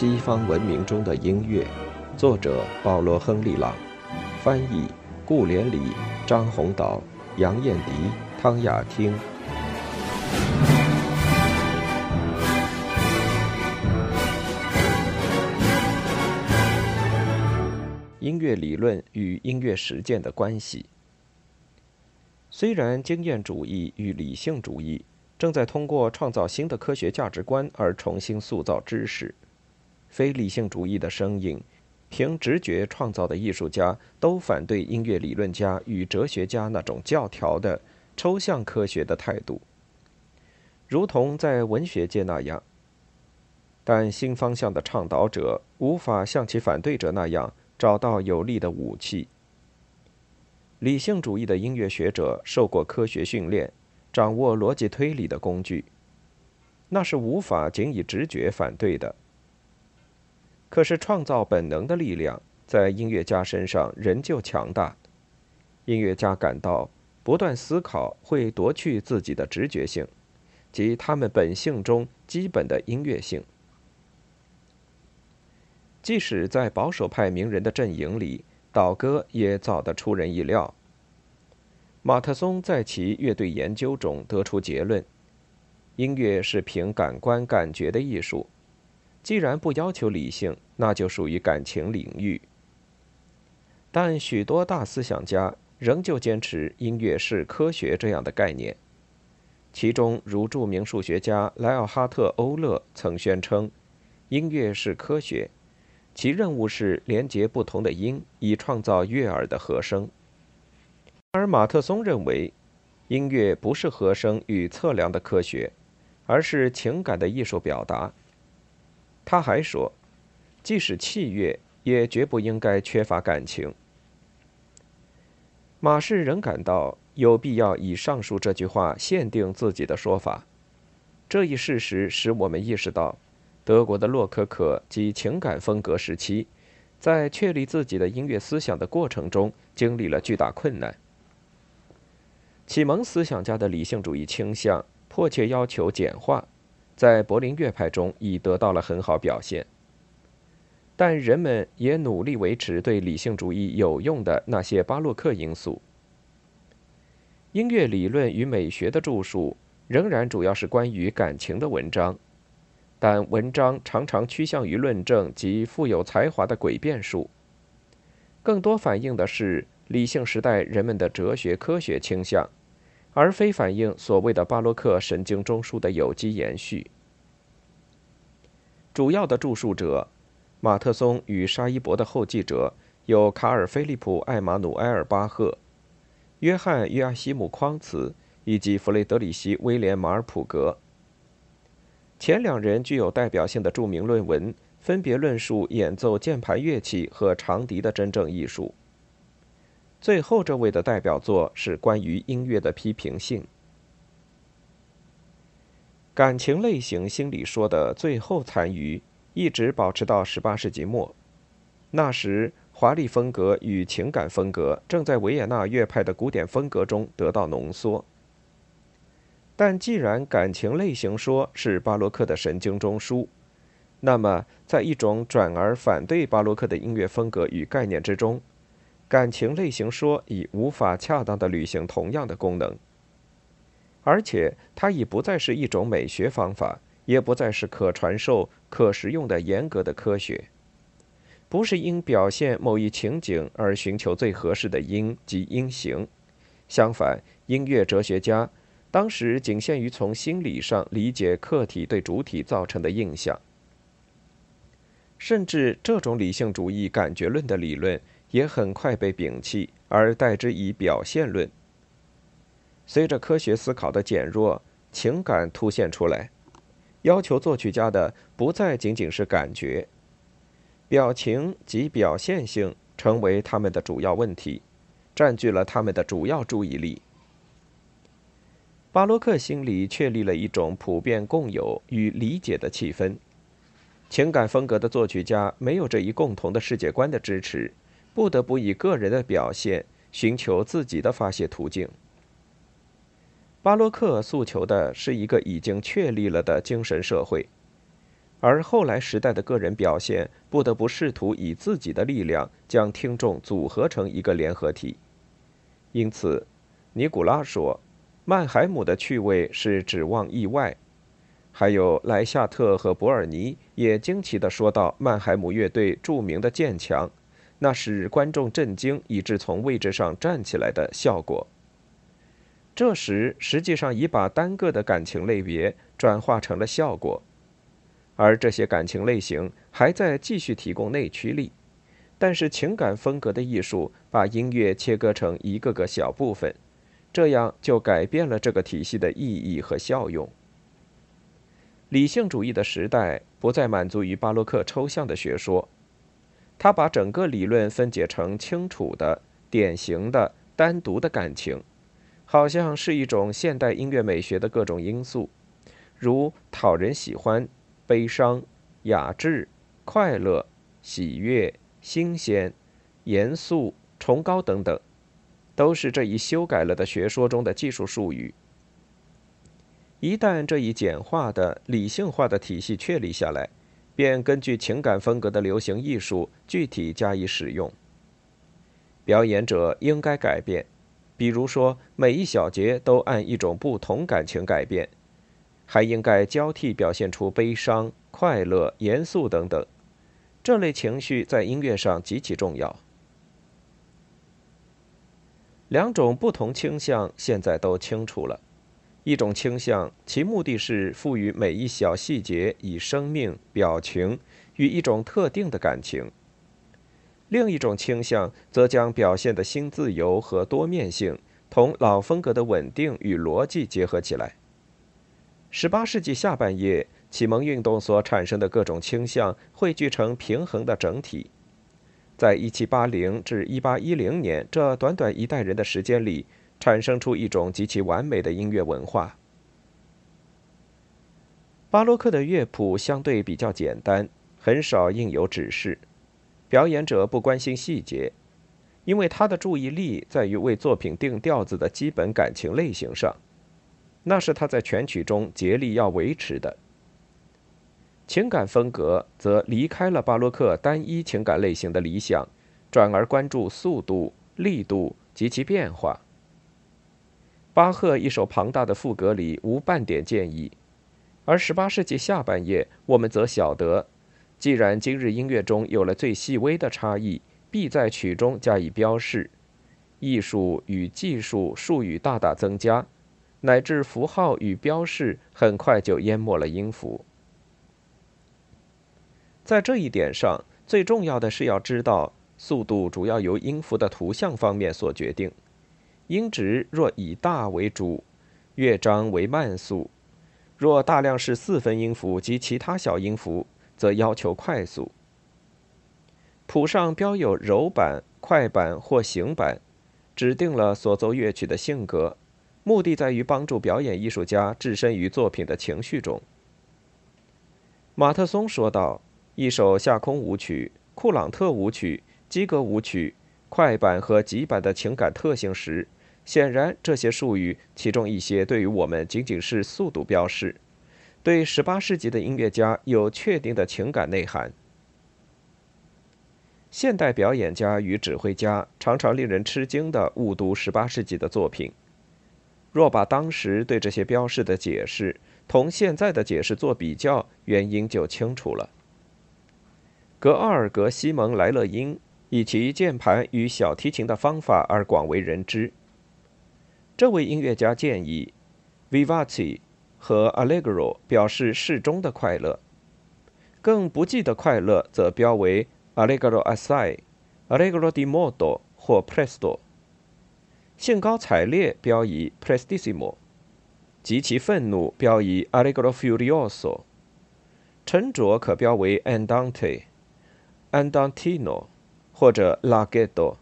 西方文明中的音乐，作者保罗·亨利·朗，翻译顾连理、张宏岛、杨艳迪、汤雅汀。音乐理论与音乐实践的关系。虽然经验主义与理性主义正在通过创造新的科学价值观而重新塑造知识。非理性主义的声音，凭直觉创造的艺术家都反对音乐理论家与哲学家那种教条的抽象科学的态度，如同在文学界那样。但新方向的倡导者无法像其反对者那样找到有力的武器。理性主义的音乐学者受过科学训练，掌握逻辑推理的工具，那是无法仅以直觉反对的。可是，创造本能的力量在音乐家身上仍旧强大。音乐家感到，不断思考会夺去自己的直觉性，即他们本性中基本的音乐性。即使在保守派名人的阵营里，倒戈也早得出人意料。马特松在其乐队研究中得出结论：音乐是凭感官感觉的艺术。既然不要求理性，那就属于感情领域。但许多大思想家仍旧坚持音乐是科学这样的概念，其中如著名数学家莱奥哈特·欧勒曾宣称，音乐是科学，其任务是连接不同的音，以创造悦耳的和声。而马特松认为，音乐不是和声与测量的科学，而是情感的艺术表达。他还说，即使器乐也绝不应该缺乏感情。马氏仍感到有必要以上述这句话限定自己的说法。这一事实使我们意识到，德国的洛可可及情感风格时期，在确立自己的音乐思想的过程中经历了巨大困难。启蒙思想家的理性主义倾向迫切要求简化。在柏林乐派中已得到了很好表现，但人们也努力维持对理性主义有用的那些巴洛克因素。音乐理论与美学的著述仍然主要是关于感情的文章，但文章常常趋向于论证及富有才华的诡辩术，更多反映的是理性时代人们的哲学科学倾向。而非反映所谓的巴洛克神经中枢的有机延续。主要的著述者，马特松与沙伊伯的后继者有卡尔·菲利普·艾马努埃尔·巴赫、约翰·约阿希姆·匡茨以及弗雷德里希·威廉·马尔普格。前两人具有代表性的著名论文，分别论述演奏键盘乐器和长笛的真正艺术。最后这位的代表作是关于音乐的批评性。感情类型心理说的最后残余一直保持到十八世纪末，那时华丽风格与情感风格正在维也纳乐派的古典风格中得到浓缩。但既然感情类型说是巴洛克的神经中枢，那么在一种转而反对巴洛克的音乐风格与概念之中。感情类型说已无法恰当的履行同样的功能，而且它已不再是一种美学方法，也不再是可传授、可实用的严格的科学，不是因表现某一情景而寻求最合适的音及音型。相反，音乐哲学家当时仅限于从心理上理解客体对主体造成的印象，甚至这种理性主义感觉论的理论。也很快被摒弃，而代之以表现论。随着科学思考的减弱，情感凸显出来，要求作曲家的不再仅仅是感觉，表情及表现性成为他们的主要问题，占据了他们的主要注意力。巴洛克心里确立了一种普遍共有与理解的气氛，情感风格的作曲家没有这一共同的世界观的支持。不得不以个人的表现寻求自己的发泄途径。巴洛克诉求的是一个已经确立了的精神社会，而后来时代的个人表现不得不试图以自己的力量将听众组合成一个联合体。因此，尼古拉说，曼海姆的趣味是指望意外。还有莱夏特和博尔尼也惊奇地说到：“曼海姆乐队著名的渐强，那使观众震惊以致从位置上站起来的效果。”这时，实际上已把单个的感情类别转化成了效果，而这些感情类型还在继续提供内驱力。但是，情感风格的艺术把音乐切割成一个个小部分，这样就改变了这个体系的意义和效用。理性主义的时代不再满足于巴洛克抽象的学说，他把整个理论分解成清楚的、典型的、单独的感情。好像是一种现代音乐美学的各种因素，如讨人喜欢、悲伤、雅致、快乐、喜悦、新鲜、严肃、崇高等等，都是这一修改了的学说中的技术术语。一旦这一简化的、理性化的体系确立下来，便根据情感风格的流行艺术具体加以使用。表演者应该改变。比如说，每一小节都按一种不同感情改变，还应该交替表现出悲伤、快乐、严肃等等。这类情绪在音乐上极其重要。两种不同倾向现在都清楚了：一种倾向，其目的是赋予每一小细节以生命、表情与一种特定的感情。另一种倾向则将表现的新自由和多面性同老风格的稳定与逻辑结合起来。18世纪下半叶，启蒙运动所产生的各种倾向汇聚成平衡的整体。在1780至1810年这短短一代人的时间里，产生出一种极其完美的音乐文化。巴洛克的乐谱相对比较简单，很少印有指示。表演者不关心细节，因为他的注意力在于为作品定调子的基本感情类型上，那是他在全曲中竭力要维持的。情感风格则离开了巴洛克单一情感类型的理想，转而关注速度、力度及其变化。巴赫一首庞大的赋格里无半点建议，而18世纪下半叶，我们则晓得。既然今日音乐中有了最细微的差异，必在曲中加以标示。艺术与技术术语大大增加，乃至符号与标示很快就淹没了音符。在这一点上，最重要的是要知道，速度主要由音符的图像方面所决定。音值若以大为主，乐章为慢速；若大量是四分音符及其他小音符。则要求快速。谱上标有柔板、快板或行板，指定了所奏乐曲的性格，目的在于帮助表演艺术家置身于作品的情绪中。马特松说道：“一首下空舞曲、库朗特舞曲、基格舞曲、快板和急板的情感特性时，显然这些术语其中一些对于我们仅仅是速度标示。”对十八世纪的音乐家有确定的情感内涵。现代表演家与指挥家常常令人吃惊地误读十八世纪的作品。若把当时对这些标示的解释同现在的解释做比较，原因就清楚了。格奥尔格·西蒙·莱勒因以其键盘与小提琴的方法而广为人知。这位音乐家建议，Vivace。和 Allegro 表示适中的快乐，更不济的快乐则标为 Allegro assai、Allegro di modo 或 Presto。兴高采烈标以 Prestissimo，极其愤怒标以 Allegro furioso。沉着可标为 Andante、Andantino 或者 laghetto。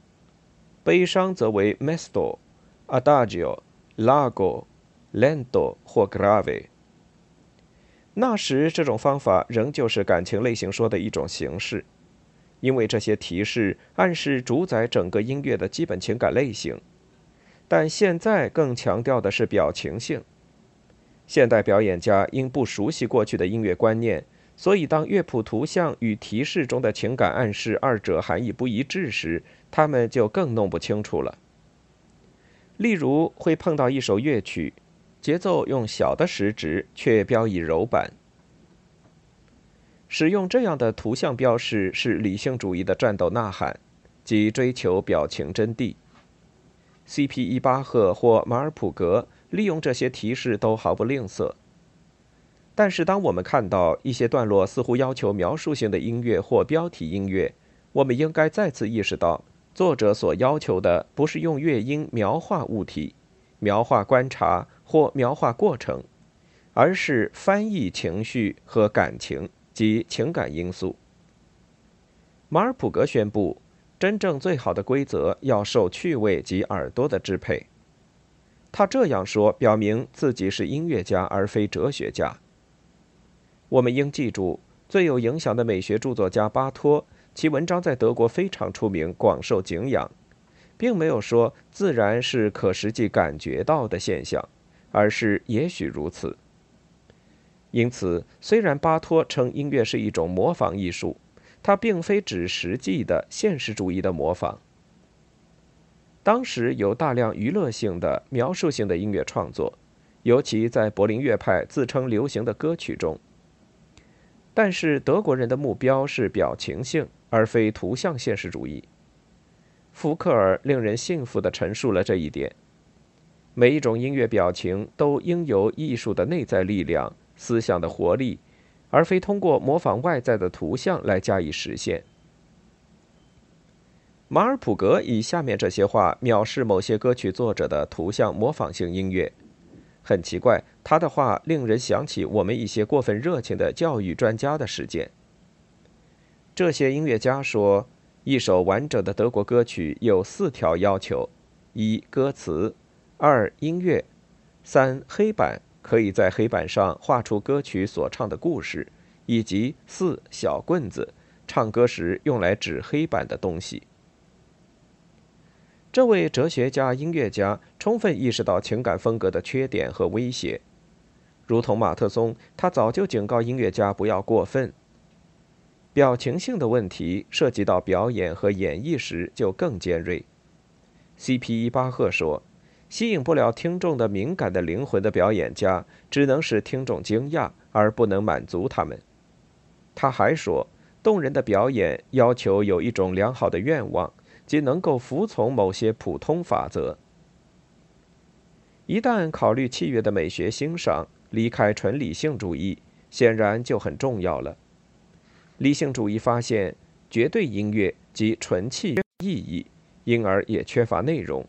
悲伤则为 Mesto、Adagio、Largo。lento 或 grave。那时，这种方法仍旧是感情类型说的一种形式，因为这些提示暗示主宰整个音乐的基本情感类型。但现在更强调的是表情性。现代表演家因不熟悉过去的音乐观念，所以当乐谱图像与提示中的情感暗示二者含义不一致时，他们就更弄不清楚了。例如，会碰到一首乐曲，节奏用小的时值，却标以柔板。使用这样的图像标识是理性主义的战斗呐喊，即追求表情真谛。C.P. 伊巴赫或马尔普格利用这些提示都毫不吝啬。但是，当我们看到一些段落似乎要求描述性的音乐或标题音乐，我们应该再次意识到，作者所要求的不是用乐音描画物体、描画观察或描画过程，而是翻译情绪和感情。及情感因素。马尔普格宣布，真正最好的规则要受趣味及耳朵的支配。他这样说，表明自己是音乐家而非哲学家。我们应记住，最有影响的美学著作家巴托，其文章在德国非常出名，广受敬仰，并没有说自然是可实际感觉到的现象，而是也许如此。因此，虽然巴托称音乐是一种模仿艺术，它并非指实际的现实主义的模仿。当时有大量娱乐性的、描述性的音乐创作，尤其在柏林乐派自称流行的歌曲中。但是德国人的目标是表情性，而非图像现实主义。福克尔令人信服地陈述了这一点：每一种音乐表情都应由艺术的内在力量。思想的活力，而非通过模仿外在的图像来加以实现。马尔普格以下面这些话藐视某些歌曲作者的图像模仿性音乐。很奇怪，他的话令人想起我们一些过分热情的教育专家的事件。这些音乐家说，一首完整的德国歌曲有四条要求：一、歌词；二、音乐；三、黑板。可以在黑板上画出歌曲所唱的故事，以及四小棍子，唱歌时用来指黑板的东西。这位哲学家、音乐家充分意识到情感风格的缺点和威胁，如同马特松，他早就警告音乐家不要过分。表情性的问题涉及到表演和演绎时就更尖锐。C.P. 伊巴赫说。吸引不了听众的敏感的灵魂的表演家，只能使听众惊讶，而不能满足他们。他还说，动人的表演要求有一种良好的愿望，即能够服从某些普通法则。一旦考虑契约的美学欣赏，离开纯理性主义，显然就很重要了。理性主义发现，绝对音乐及纯器意义，因而也缺乏内容。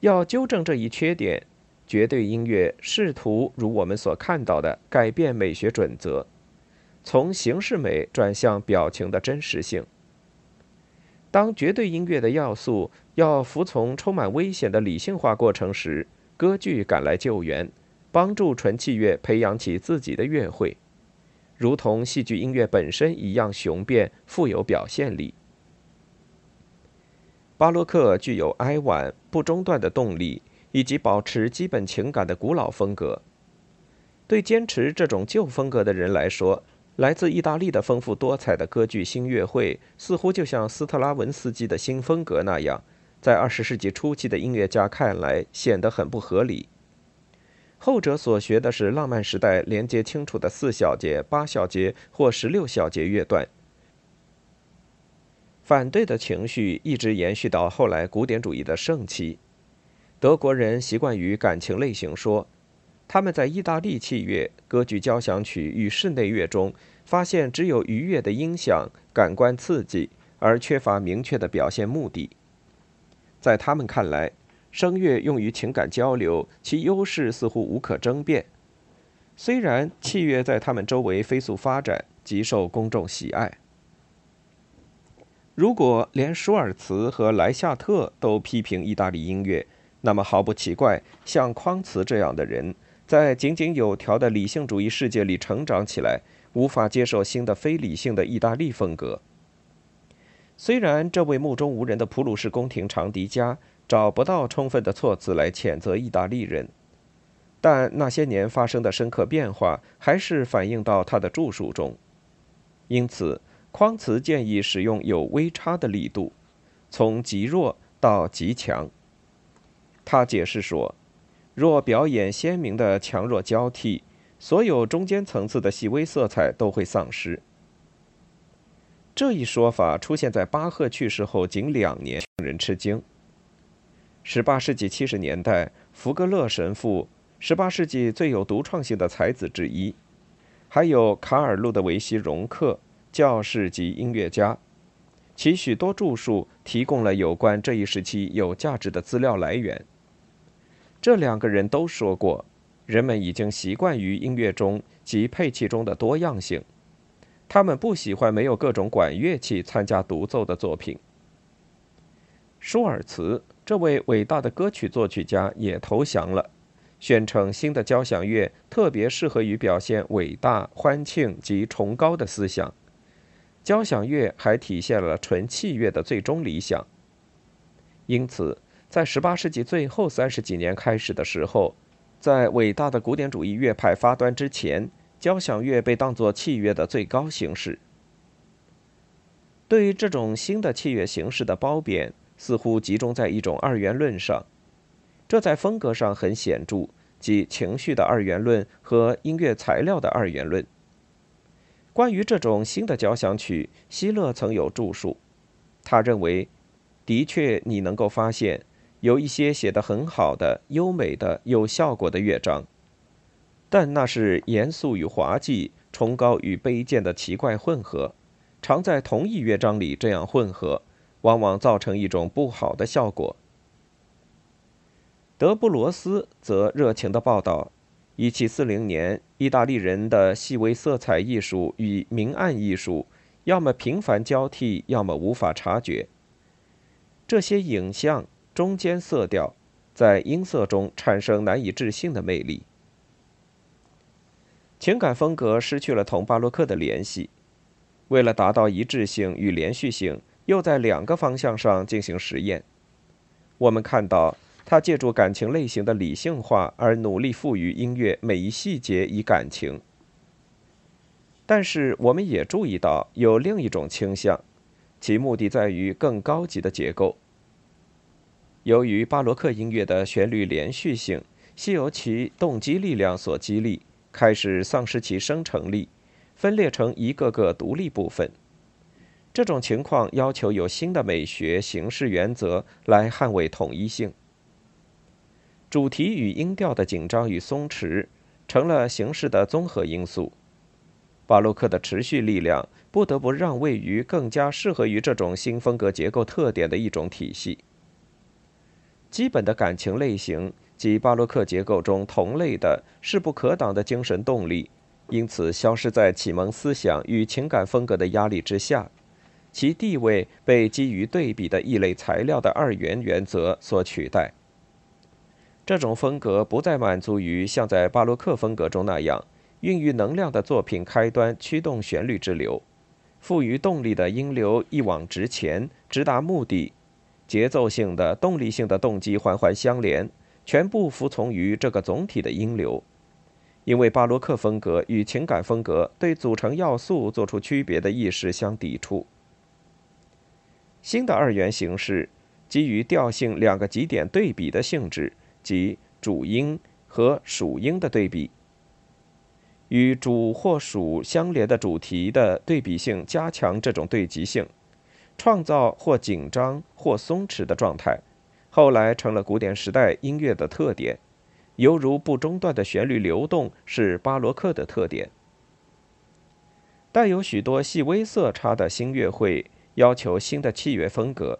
要纠正这一缺点，绝对音乐试图如我们所看到的改变美学准则，从形式美转向表情的真实性。当绝对音乐的要素要服从充满危险的理性化过程时，歌剧赶来救援，帮助纯器乐培养起自己的乐会，如同戏剧音乐本身一样雄辩、富有表现力。巴洛克具有哀婉、不中断的动力，以及保持基本情感的古老风格。对坚持这种旧风格的人来说，来自意大利的丰富多彩的歌剧新乐会，似乎就像斯特拉文斯基的新风格那样，在二十世纪初期的音乐家看来显得很不合理。后者所学的是浪漫时代连接清楚的四小节、八小节或十六小节乐段。反对的情绪一直延续到后来古典主义的盛期。德国人习惯于感情类型说，他们在意大利器乐、歌剧交响曲与室内乐中发现只有愉悦的音响、感官刺激，而缺乏明确的表现目的。在他们看来，声乐用于情感交流，其优势似乎无可争辩。虽然器乐在他们周围飞速发展，极受公众喜爱。如果连舒尔茨和莱夏特都批评意大利音乐，那么毫不奇怪，像匡茨这样的人，在井井有条的理性主义世界里成长起来，无法接受新的非理性的意大利风格。虽然这位目中无人的普鲁士宫廷长笛家找不到充分的措辞来谴责意大利人，但那些年发生的深刻变化还是反映到他的著述中。因此，匡茨建议使用有微差的力度，从极弱到极强。他解释说，若表演鲜明的强弱交替，所有中间层次的细微色彩都会丧失。这一说法出现在巴赫去世后仅两年，令人吃惊。18世纪70年代，福格勒神父，18世纪最有独创性的才子之一，还有卡尔·路德维希·容克，教士及音乐家，其许多著述提供了有关这一时期有价值的资料来源。这两个人都说过，人们已经习惯于音乐中及配器中的多样性。他们不喜欢没有各种管乐器参加独奏的作品。舒尔茨这位伟大的歌曲作曲家也投降了，宣称新的交响乐特别适合于表现伟大、欢庆及崇高的思想。交响乐还体现了纯器乐的最终理想。因此，在18世纪最后三十几年开始的时候，在伟大的古典主义乐派发端之前。交响乐被当作器乐的最高形式。对于这种新的器乐形式的褒贬，似乎集中在一种二元论上，这在风格上很显著，即情绪的二元论和音乐材料的二元论。关于这种新的交响曲，希勒曾有著述。他认为，的确你能够发现有一些写得很好的、优美的、有效果的乐章。但那是严肃与滑稽、崇高与卑贱的奇怪混合，常在同一乐章里这样混合，往往造成一种不好的效果。德布罗斯则热情地报道：1740年，意大利人的细微色彩艺术与明暗艺术，要么频繁交替，要么无法察觉。这些影像中间色调，在音色中产生难以置信的魅力。情感风格失去了同巴洛克的联系，为了达到一致性与连续性，又在两个方向上进行实验。我们看到他借助感情类型的理性化而努力赋予音乐每一细节以感情。但是，我们也注意到有另一种倾向，其目的在于更高级的结构。由于巴洛克音乐的旋律连续性系由其动机力量所激励。开始丧失其生成力，分裂成一个个独立部分。这种情况要求有新的美学形式原则来捍卫统一性。主题与音调的紧张与松弛成了形式的综合因素。巴洛克的持续力量不得不让位于更加适合于这种新风格结构特点的一种体系。基本的感情类型。及巴洛克结构中同类的势不可挡的精神动力，因此消失在启蒙思想与情感风格的压力之下，其地位被基于对比的异类材料的二元原则所取代。这种风格不再满足于像在巴洛克风格中那样孕育能量的作品开端驱动旋律之流，赋予动力的音流一往直前，直达目的，节奏性的动力性的动机环环相连。全部服从于这个总体的音流，因为巴洛克风格与情感风格对组成要素做出区别的意识相抵触。新的二元形式基于调性两个极点对比的性质，即主音和属音的对比，与主或属相连的主题的对比性加强这种对极性，创造或紧张或松弛的状态。后来成了古典时代音乐的特点，犹如不中断的旋律流动是巴洛克的特点。带有许多细微色差的新乐会要求新的器乐风格，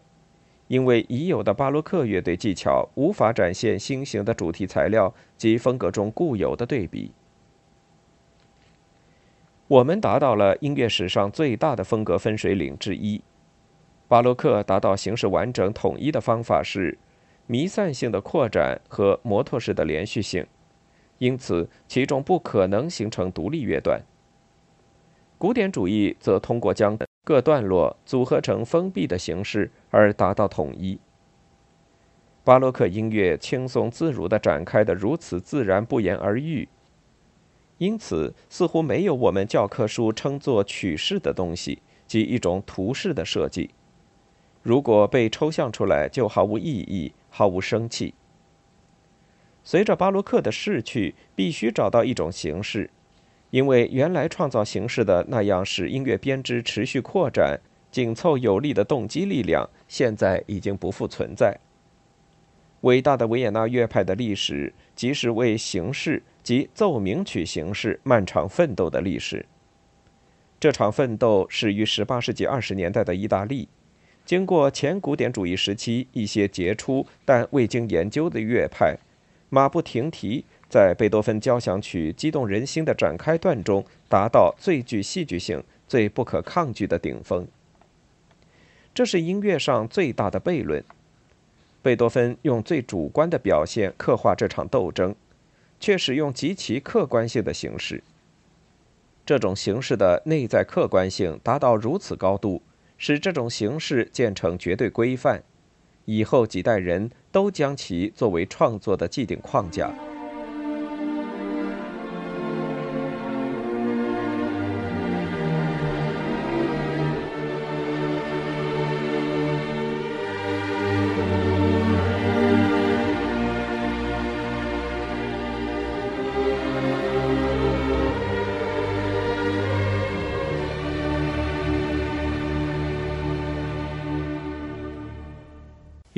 因为已有的巴洛克乐队技巧无法展现新型的主题材料及风格中固有的对比。我们达到了音乐史上最大的风格分水岭之一。巴洛克达到形式完整统一的方法是弥散性的扩展和摩托式的连续性，因此其中不可能形成独立乐段。古典主义则通过将各段落组合成封闭的形式而达到统一。巴洛克音乐轻松自如地展开的如此自然不言而喻，因此似乎没有我们教科书称作曲式的东西，即一种图式的设计。如果被抽象出来，就毫无意义，毫无生气。随着巴洛克的逝去，必须找到一种形式，因为原来创造形式的那样使音乐编织持续扩展、紧凑有力的动机力量，现在已经不复存在。伟大的维也纳乐派的历史，即是为形式及奏鸣曲形式漫长奋斗的历史。这场奋斗始于18世纪20年代的意大利，经过前古典主义时期一些杰出但未经研究的乐派，马不停蹄在贝多芬交响曲激动人心的展开段中，达到最具戏剧性、最不可抗拒的顶峰。这是音乐上最大的悖论。贝多芬用最主观的表现刻画这场斗争，却使用极其客观性的形式。这种形式的内在客观性达到如此高度，使这种形式建成绝对规范，以后几代人都将其作为创作的既定框架。